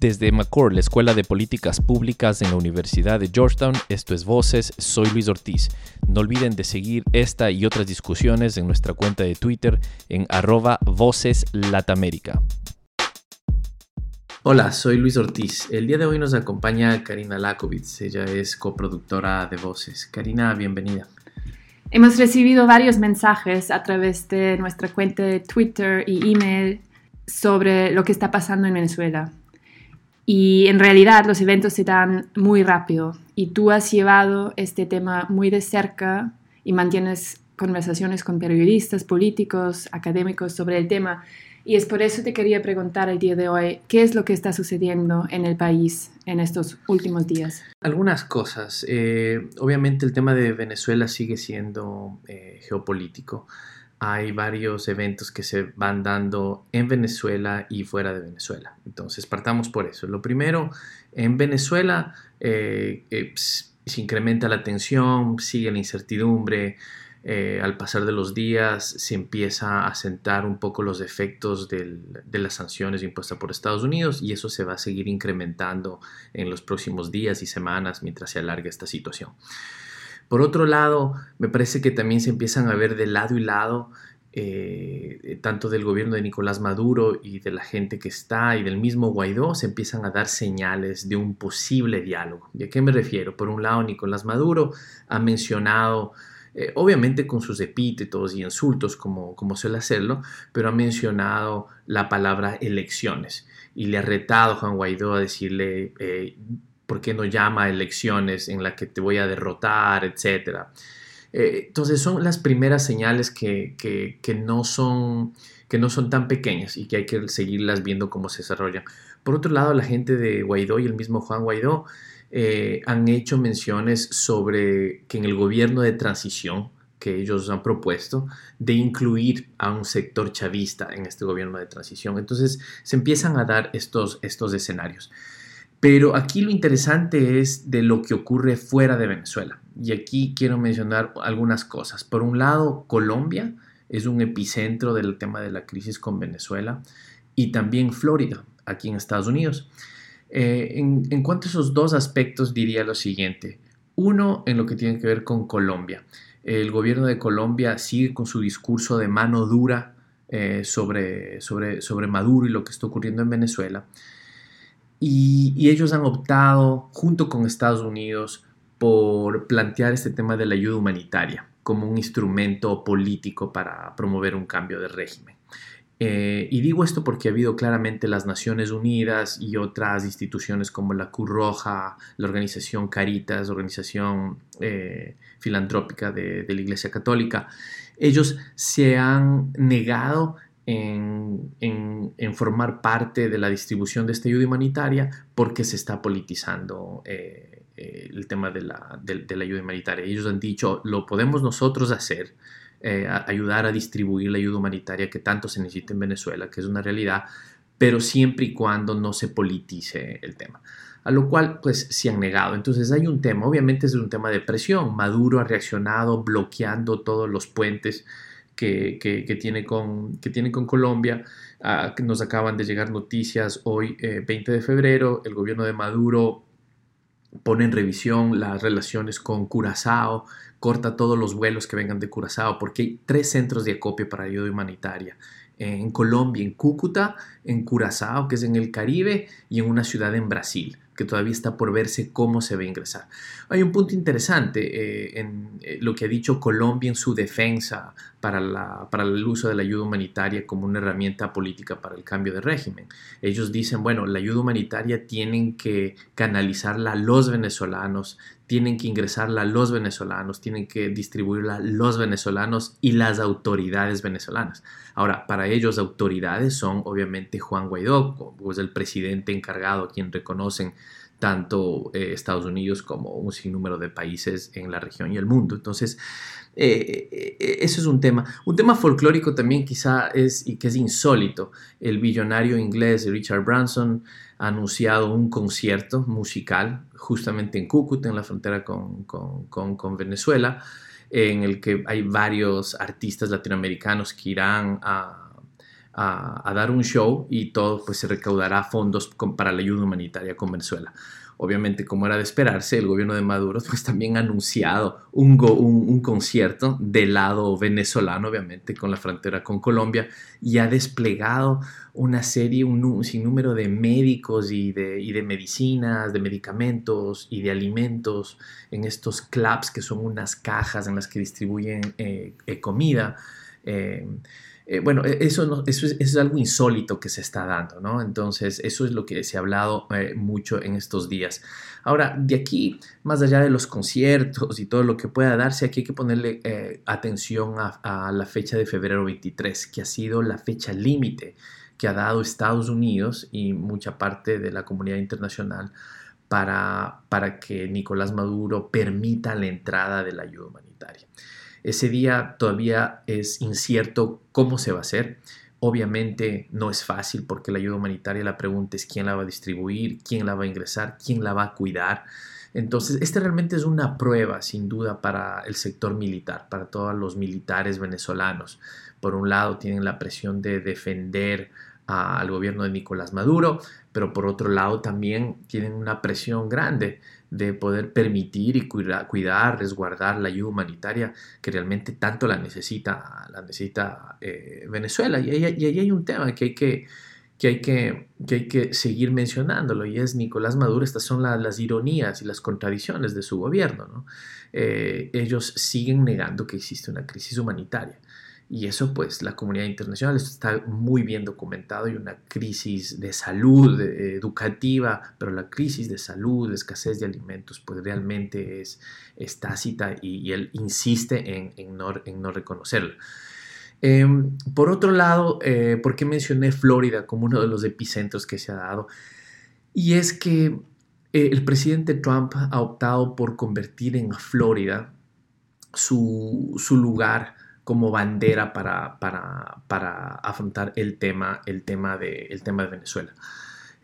Desde McCord, la Escuela de Políticas Públicas en la Universidad de Georgetown, esto es Voces, soy Luis Ortiz. No olviden de seguir esta y otras discusiones en nuestra cuenta de Twitter en arroba Voces Hola, soy Luis Ortiz. El día de hoy nos acompaña Karina Lakovitz. Ella es coproductora de Voces. Karina, bienvenida. Hemos recibido varios mensajes a través de nuestra cuenta de Twitter y email sobre lo que está pasando en Venezuela. Y en realidad los eventos se dan muy rápido y tú has llevado este tema muy de cerca y mantienes conversaciones con periodistas, políticos, académicos sobre el tema. Y es por eso te quería preguntar el día de hoy, ¿qué es lo que está sucediendo en el país en estos últimos días? Algunas cosas. Eh, obviamente el tema de Venezuela sigue siendo eh, geopolítico hay varios eventos que se van dando en Venezuela y fuera de Venezuela. Entonces, partamos por eso. Lo primero, en Venezuela eh, eh, se incrementa la tensión, sigue la incertidumbre. Eh, al pasar de los días se empieza a sentar un poco los efectos de las sanciones impuestas por Estados Unidos y eso se va a seguir incrementando en los próximos días y semanas mientras se alargue esta situación. Por otro lado, me parece que también se empiezan a ver de lado y lado, eh, tanto del gobierno de Nicolás Maduro y de la gente que está y del mismo Guaidó, se empiezan a dar señales de un posible diálogo. ¿Y a qué me refiero? Por un lado, Nicolás Maduro ha mencionado eh, obviamente con sus epítetos y insultos como, suele hacerlo, pero ha mencionado la palabra elecciones y le ha retado a Juan Guaidó a decirle, eh, ¿por qué no llama a elecciones en la que te voy a derrotar, etcétera? Eh, entonces son las primeras señales que, no son, que no son tan pequeñas y que hay que seguirlas viendo cómo se desarrollan. Por otro lado, la gente de Guaidó y el mismo Juan Guaidó eh, han hecho menciones sobre que en el gobierno de transición que ellos han propuesto de incluir a un sector chavista en este gobierno de transición. Entonces se empiezan a dar estos, estos escenarios. Pero aquí lo interesante es de lo que ocurre fuera de Venezuela. Y aquí quiero mencionar algunas cosas. Por un lado, Colombia es un epicentro del tema de la crisis con Venezuela y también Florida, aquí en Estados Unidos. Eh, en, cuanto a esos dos aspectos, diría lo siguiente. Uno, en lo que tiene que ver con Colombia. El gobierno de Colombia sigue con su discurso de mano dura eh, sobre, sobre, sobre Maduro y lo que está ocurriendo en Venezuela. Y, ellos han optado, junto con Estados Unidos, por plantear este tema de la ayuda humanitaria como un instrumento político para promover un cambio de régimen. Eh, y digo esto porque ha habido claramente las Naciones Unidas y otras instituciones como la Cruz Roja, la organización Caritas, organización eh, filantrópica de, la Iglesia Católica, ellos se han negado en, formar parte de la distribución de esta ayuda humanitaria porque se está politizando eh, eh, el tema de la, ayuda humanitaria. Ellos han dicho, lo podemos nosotros hacer, eh, ayudar a distribuir la ayuda humanitaria que tanto se necesita en Venezuela, que es una realidad, pero siempre y cuando no se politice el tema. A lo cual, pues, se han negado. Entonces hay un tema, obviamente es un tema de presión. Maduro ha reaccionado bloqueando todos los puentes que, tiene, con, que tiene con Colombia. Ah, nos acaban de llegar noticias hoy, 20 eh, de febrero, el gobierno de Maduro pone en revisión las relaciones con Curazao, corta todos los vuelos que vengan de Curazao, porque hay tres centros de acopio para ayuda humanitaria. En Colombia, en Cúcuta, en Curazao, que es en el Caribe, y en una ciudad en Brasil que todavía está por verse cómo se va a ingresar. Hay un punto interesante eh, en eh, lo que ha dicho Colombia en su defensa para, para el uso de la ayuda humanitaria como una herramienta política para el cambio de régimen. Ellos dicen, bueno, la ayuda humanitaria tienen que canalizarla a los venezolanos, tienen que ingresarla los venezolanos, tienen que distribuirla los venezolanos y las autoridades venezolanas. Ahora, para ellos autoridades son obviamente Juan Guaidó, pues el presidente encargado quien reconocen tanto eh, Estados Unidos como un sinnúmero de países en la región y el mundo. Entonces, eh, eh, eso es un tema. Un tema folclórico también quizá es, y que es insólito. El billonario inglés Richard Branson ha anunciado un concierto musical justamente en Cúcuta, en la frontera con, con Venezuela, en el que hay varios artistas latinoamericanos que irán a a, dar un show y todo pues se recaudará fondos para la ayuda humanitaria con Venezuela. Obviamente, como era de esperarse, el gobierno de Maduro pues también ha anunciado un, un, concierto del lado venezolano, obviamente, con la frontera con Colombia, y ha desplegado una serie, un, sinnúmero de médicos y de, y de, medicinas, de medicamentos y de alimentos en estos clubs que son unas cajas en las que distribuyen eh, eh, comida. Eh, eh, bueno, e-, eso, es, algo insólito que se está dando, ¿no? Entonces, eso es lo que se ha hablado eh, mucho en estos días. Ahora, de aquí, más allá de los conciertos y todo lo que pueda darse, aquí hay que ponerle eh, atención a, la fecha de febrero 23, que ha sido la fecha límite que ha dado Estados Unidos y mucha parte de la comunidad internacional para que Nicolás Maduro permita la entrada de la ayuda humanitaria. Ese día todavía es incierto cómo se va a hacer. Obviamente no es fácil porque la ayuda humanitaria la pregunta es quién la va a distribuir, quién la va a ingresar, quién la va a cuidar. Entonces, este realmente es una prueba, sin duda, para el sector militar, para todos los militares venezolanos. Por un lado, tienen la presión de defender al gobierno de Nicolás Maduro, pero por otro lado también tienen una presión grande de poder permitir y cuidar, resguardar la ayuda humanitaria que realmente tanto la necesita, la necesita eh, Venezuela. Y ahí, hay un tema que hay que, que hay que, que hay que seguir mencionándolo y es Nicolás Maduro, estas son las ironías y las contradicciones de su gobierno. Eh, ellos siguen negando que existe una crisis humanitaria. Y eso pues la comunidad internacional está muy bien documentado. Hay una crisis de salud educativa, pero la crisis de salud, de escasez de alimentos, pues realmente es, es tácita y, él insiste en, no, en no reconocerlo. Em, por otro lado, eh, ¿por qué mencioné Florida como uno de los epicentros que se ha dado? Y es que eh, el presidente Trump ha optado por convertir en Florida su lugar como bandera para, para, afrontar el tema, el tema, de, el tema de Venezuela.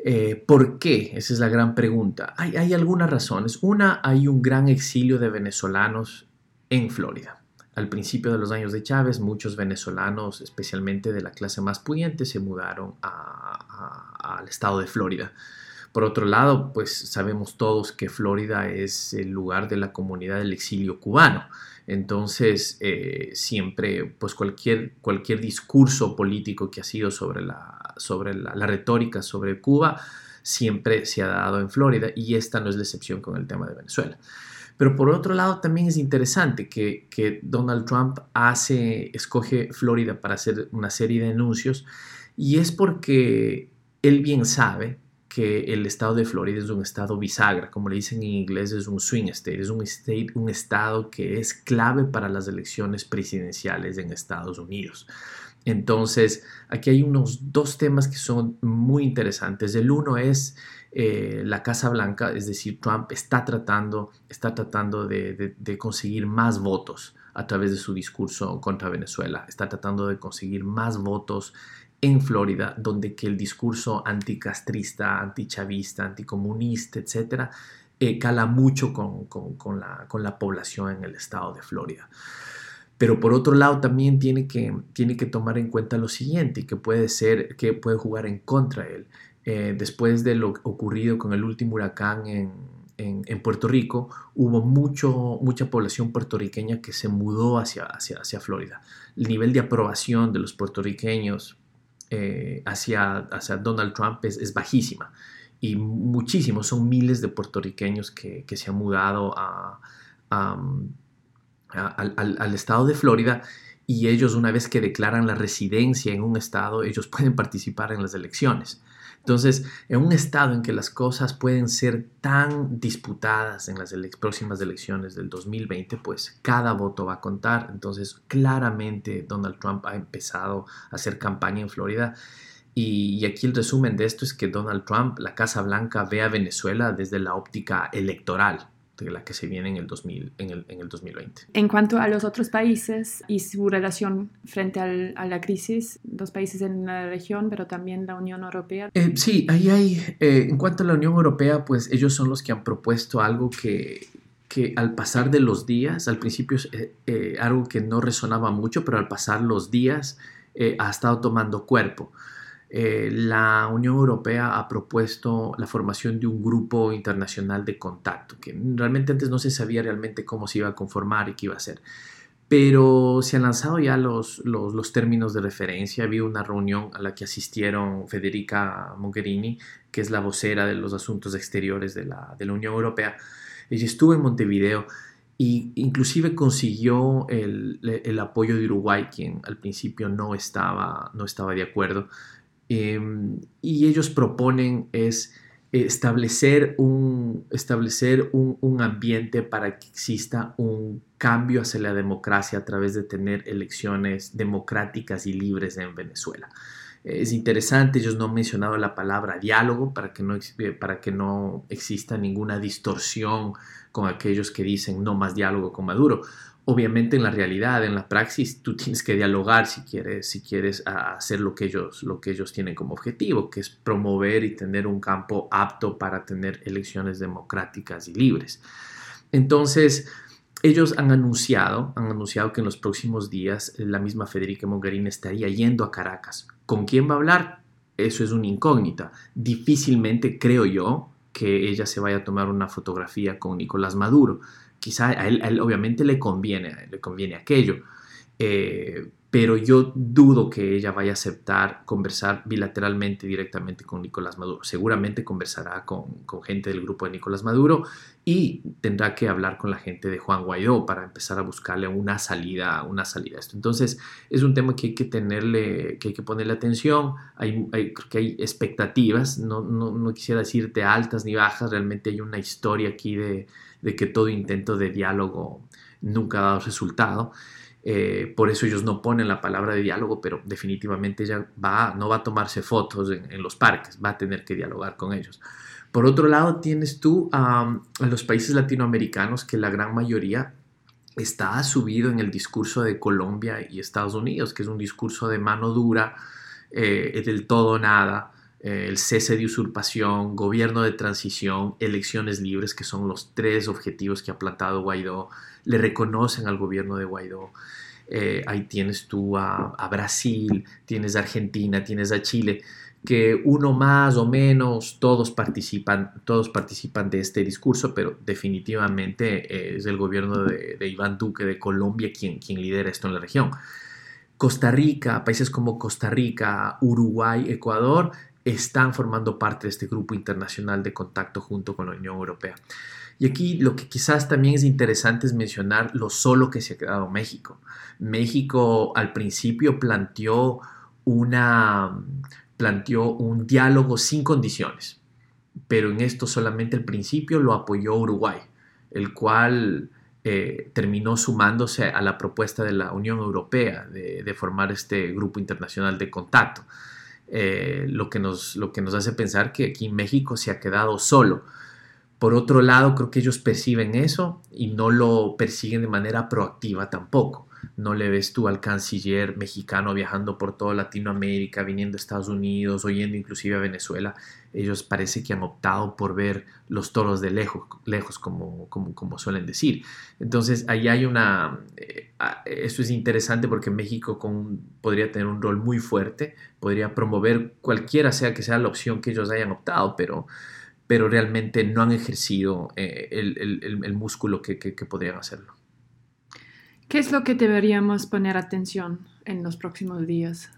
Eh, ¿Por qué? Esa es la gran pregunta. Hay, hay, algunas razones. Una, hay un gran exilio de venezolanos en Florida. Al principio de los años de Chávez, muchos venezolanos, especialmente de la clase más pudiente, se mudaron al estado de Florida. Por otro lado, pues sabemos todos que Florida es el lugar de la comunidad del exilio cubano. Entonces, eh, siempre, pues cualquier, cualquier discurso político que ha sido sobre, la, sobre la, retórica sobre Cuba, siempre se ha dado en Florida y esta no es la excepción con el tema de Venezuela. Pero por otro lado, también es interesante que, que Donald Trump hace, escoge Florida para hacer una serie de anuncios y es porque él bien sabe que el estado de Florida es un estado bisagra, como le dicen en inglés, es un swing state, es un, state, un estado que es clave para las elecciones presidenciales en Estados Unidos. Entonces, aquí hay unos dos temas que son muy interesantes. El uno es eh, la Casa Blanca, es decir, Trump está tratando, está tratando de, de conseguir más votos a través de su discurso contra Venezuela, está tratando de conseguir más votos en Florida, donde que el discurso anticastrista, antichavista, anticomunista, etcétera, eh, cala mucho con, la, con, la, población en el estado de Florida. Pero por otro lado también tiene que, tiene que tomar en cuenta lo siguiente, que puede ser, que puede jugar en contra de él. Eh, después de lo ocurrido con el último huracán en, en, Puerto Rico, hubo mucho, mucha población puertorriqueña que se mudó hacia, hacia, hacia Florida. El nivel de aprobación de los puertorriqueños eh, hacia, hacia, Donald Trump es, bajísima. Y muchísimos, son miles de puertorriqueños que, se han mudado al, al, estado de Florida y ellos una vez que declaran la residencia en un estado, ellos pueden participar en las elecciones. Entonces, en un estado en que las cosas pueden ser tan disputadas en las próximas elecciones del 2020, pues cada voto va a contar. Entonces, claramente Donald Trump ha empezado a hacer campaña en Florida. Y, aquí el resumen de esto es que Donald Trump, la Casa Blanca, ve a Venezuela desde la óptica electoral de la que se viene en el, 2000, en el, en el 2020. En cuanto a los otros países y su relación frente al, a la crisis, los países en la región, pero también la Unión Europea. Eh, sí, ahí hay, eh, en cuanto a la Unión Europea, pues ellos son los que han propuesto algo que, que al pasar de los días, al principio es eh, algo que no resonaba mucho, pero al pasar los días, eh, ha estado tomando cuerpo. Eh, la Unión Europea ha propuesto la formación de un grupo internacional de contacto, que realmente antes no se sabía realmente cómo se iba a conformar y qué iba a ser. Pero se han lanzado ya los, los, términos de referencia. Ha habido una reunión a la que asistieron Federica Mogherini, que es la vocera de los asuntos exteriores de la, de la Unión Europea. Ella estuvo en Montevideo e inclusive consiguió el, el, apoyo de Uruguay, quien al principio no estaba, no estaba de acuerdo. Em, y ellos proponen es establecer un, establecer un, un, ambiente para que exista un cambio hacia la democracia a través de tener elecciones democráticas y libres en Venezuela. Es interesante, ellos no han mencionado la palabra diálogo para que no, para que no exista ninguna distorsión con aquellos que dicen no más diálogo con Maduro obviamente en la realidad, en la praxis, tú tienes que dialogar si quieres, si quieres hacer lo que, ellos, lo que ellos tienen como objetivo, que es promover y tener un campo apto para tener elecciones democráticas y libres. Entonces, ellos han anunciado, han anunciado que en los próximos días la misma Federica Mogherini estaría yendo a Caracas. ¿Con quién va a hablar? Eso es una incógnita. Difícilmente creo yo que ella se vaya a tomar una fotografía con Nicolás Maduro. Quizá a él, obviamente le conviene, le conviene aquello, eh, pero yo dudo que ella vaya a aceptar conversar bilateralmente directamente con Nicolás Maduro. Seguramente conversará con, con, gente del grupo de Nicolás Maduro y tendrá que hablar con la gente de Juan Guaidó para empezar a buscarle una salida, una salida a esto. Entonces es un tema que hay que tenerle, que hay que ponerle atención. Hay, hay creo que hay expectativas, no, no, no quisiera decirte altas ni bajas, realmente hay una historia aquí de de que todo intento de diálogo nunca ha dado resultado. Eh, por eso ellos no ponen la palabra de diálogo, pero definitivamente ella va, no va a tomarse fotos en, los parques, va a tener que dialogar con ellos. Por otro lado, tienes tú a los países latinoamericanos que la gran mayoría está subido en el discurso de Colombia y Estados Unidos, que es un discurso de mano dura, eh, del todo nada, eh, el cese de usurpación, gobierno de transición, elecciones libres, que son los tres objetivos que ha plantado Guaidó, le reconocen al gobierno de Guaidó. Eh, ahí tienes tú a, Brasil, tienes a Argentina, tienes a Chile, que uno más o menos, todos participan, todos participan de este discurso, pero definitivamente eh, es el gobierno de, Iván Duque de Colombia quien, quien lidera esto en la región. Costa Rica, países como Costa Rica, Uruguay, Ecuador, están formando parte de este grupo internacional de contacto junto con la Unión Europea. Y aquí lo que quizás también es interesante es mencionar lo solo que se ha quedado México. México al principio planteó, una, planteó un diálogo sin condiciones, pero en esto solamente al principio lo apoyó Uruguay, el cual eh, terminó sumándose a la propuesta de la Unión Europea de, de formar este grupo internacional de contacto. Eh, lo, que nos, lo que nos hace pensar que aquí México se ha quedado solo. Por otro lado, creo que ellos perciben eso y no lo persiguen de manera proactiva tampoco. No le ves tú al canciller mexicano viajando por toda Latinoamérica, viniendo a Estados Unidos, oyendo inclusive a Venezuela. Ellos parece que han optado por ver los toros de lejos, lejos como, como, como suelen decir. Entonces, ahí hay una... Eh, eso es interesante porque México podría tener un rol muy fuerte, podría promover cualquiera sea que sea la opción que ellos hayan optado, pero pero realmente no han ejercido eh, el, músculo que podrían hacerlo. ¿Qué es lo que deberíamos poner atención en los próximos días?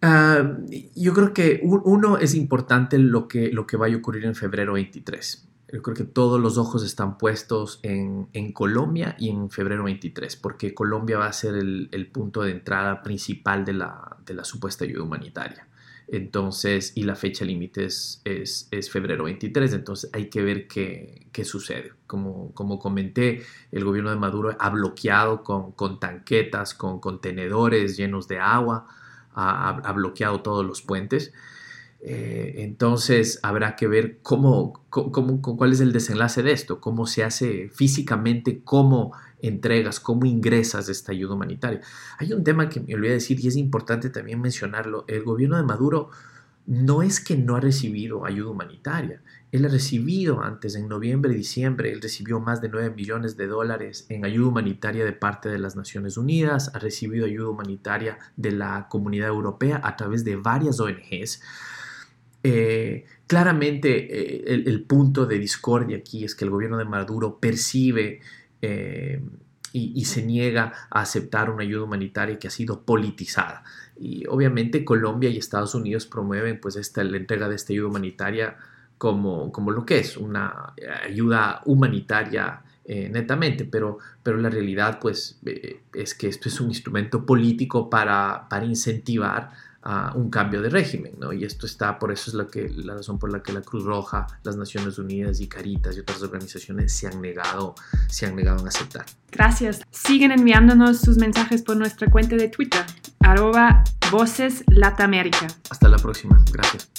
Ah, yo creo que uno es importante lo que, lo que vaya a ocurrir en febrero 23. Yo creo que todos los ojos están puestos en, Colombia y en febrero 23, porque Colombia va a ser el, punto de entrada principal de la, de la supuesta ayuda humanitaria. Entonces, y la fecha límite es, es, febrero 23, entonces hay que ver qué, qué sucede. Como, como, comenté, el gobierno de Maduro ha bloqueado con, con tanquetas, con contenedores llenos de agua, ha bloqueado todos los puentes. Eh, entonces habrá que ver cómo, cómo, cuál es el desenlace de esto, cómo se hace físicamente, cómo entregas, cómo ingresas esta ayuda humanitaria. Hay un tema que me olvidé decir y es importante también mencionarlo. El gobierno de Maduro no es que no ha recibido ayuda humanitaria. Él ha recibido antes, en noviembre y diciembre, él recibió más de 9 millones de dólares en ayuda humanitaria de parte de las Naciones Unidas, ha recibido ayuda humanitaria de la comunidad europea a través de varias ONGs. Eh, claramente eh, el, punto de discordia aquí es que el gobierno de Maduro percibe eh, y, se niega a aceptar una ayuda humanitaria que ha sido politizada. Y obviamente Colombia y Estados Unidos promueven pues esta, la entrega de esta ayuda humanitaria como, como lo que es, una ayuda humanitaria netamente, pero, pero la realidad pues es que esto es un instrumento político para, para incentivar a un cambio de régimen, ¿no? Y esto está, por eso es lo que, la razón por la que la Cruz Roja, las Naciones Unidas y Caritas y otras organizaciones se han negado, se han negado a aceptar. Gracias. Siguen enviándonos sus mensajes por nuestra cuenta de Twitter, arroba Voces Latamérica. Hasta la próxima. Gracias.